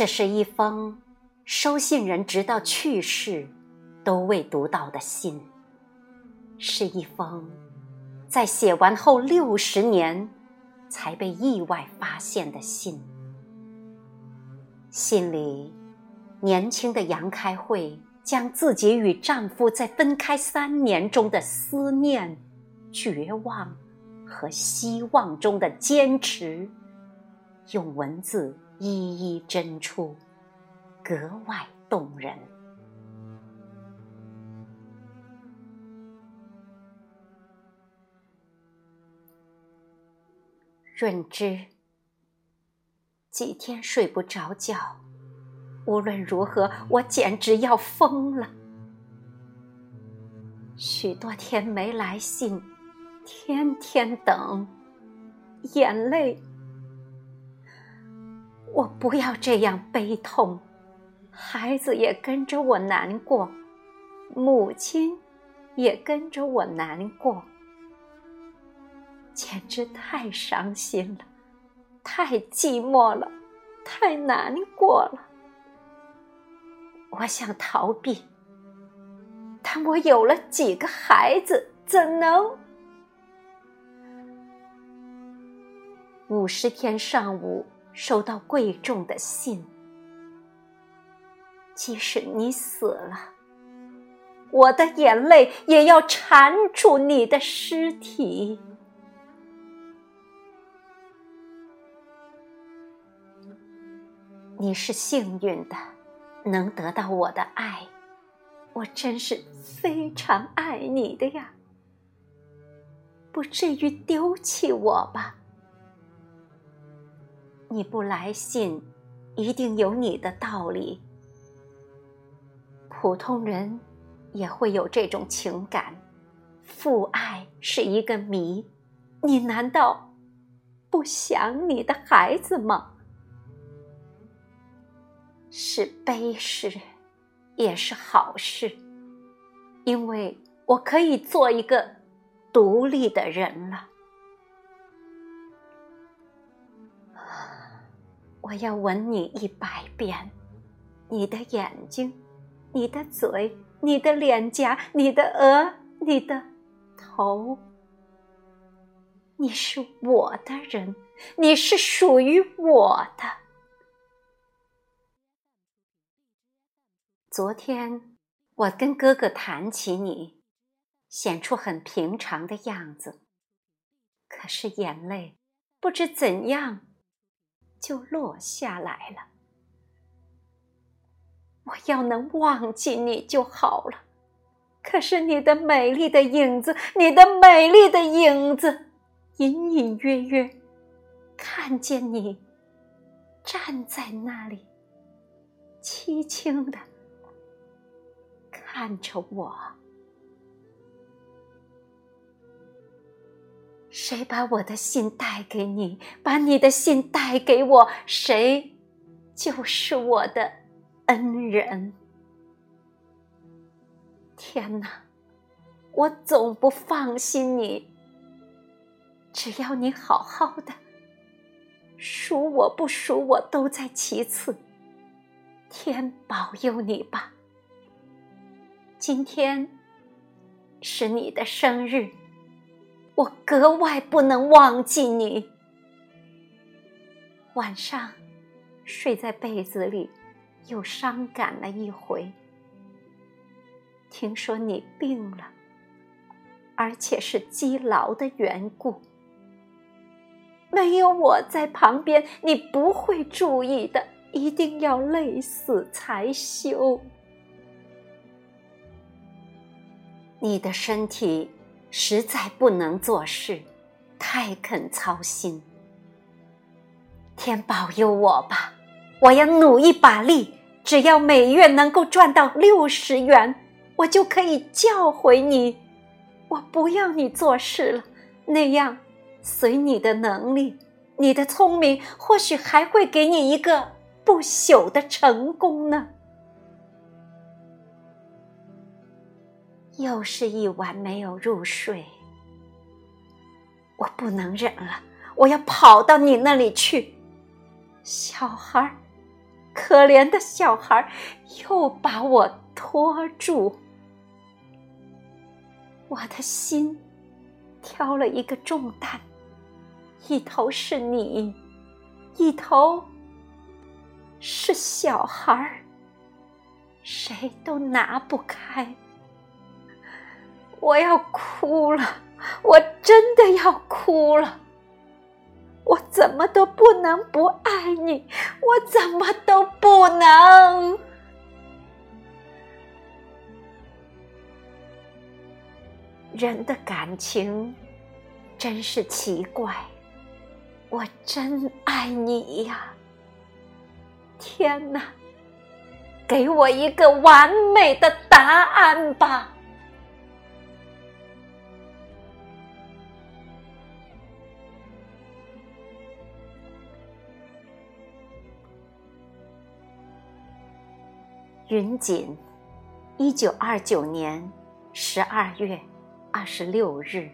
这是一封收信人直到去世都未读到的信，是一封在写完后六十年才被意外发现的信。信里，年轻的杨开慧将自己与丈夫在分开三年中的思念、绝望和希望中的坚持，用文字。一一斟出，格外动人。润之，几天睡不着觉，无论如何，我简直要疯了。许多天没来信，天天等，眼泪。我不要这样悲痛，孩子也跟着我难过，母亲也跟着我难过，简直太伤心了，太寂寞了，太难过了。我想逃避，但我有了几个孩子，怎能？五十天上午。收到贵重的信，即使你死了，我的眼泪也要缠住你的尸体。你是幸运的，能得到我的爱，我真是非常爱你的呀，不至于丢弃我吧？你不来信，一定有你的道理。普通人也会有这种情感，父爱是一个谜。你难道不想你的孩子吗？是悲事，也是好事，因为我可以做一个独立的人了。我要吻你一百遍，你的眼睛，你的嘴，你的脸颊，你的额，你的头。你是我的人，你是属于我的。昨天我跟哥哥谈起你，显出很平常的样子，可是眼泪不知怎样。就落下来了。我要能忘记你就好了，可是你的美丽的影子，你的美丽的影子，隐隐约约看见你站在那里，凄清的看着我。谁把我的信带给你？把你的信带给我，谁就是我的恩人。天哪，我总不放心你。只要你好好的，属我不属我都在其次。天保佑你吧。今天是你的生日。我格外不能忘记你。晚上睡在被子里，又伤感了一回。听说你病了，而且是积劳的缘故。没有我在旁边，你不会注意的。一定要累死才休。你的身体。实在不能做事，太肯操心。天保佑我吧，我要努一把力，只要每月能够赚到六十元，我就可以叫回你。我不要你做事了，那样随你的能力，你的聪明，或许还会给你一个不朽的成功呢。又是一晚没有入睡，我不能忍了，我要跑到你那里去。小孩儿可怜的小孩儿又把我拖住。我的心挑了一个重担，一头是你，一头是小孩儿，谁都拿不开。我要哭了，我真的要哭了。我怎么都不能不爱你，我怎么都不能。人的感情真是奇怪，我真爱你呀！天哪，给我一个完美的答案吧！云锦，一九二九年十二月。二十六日。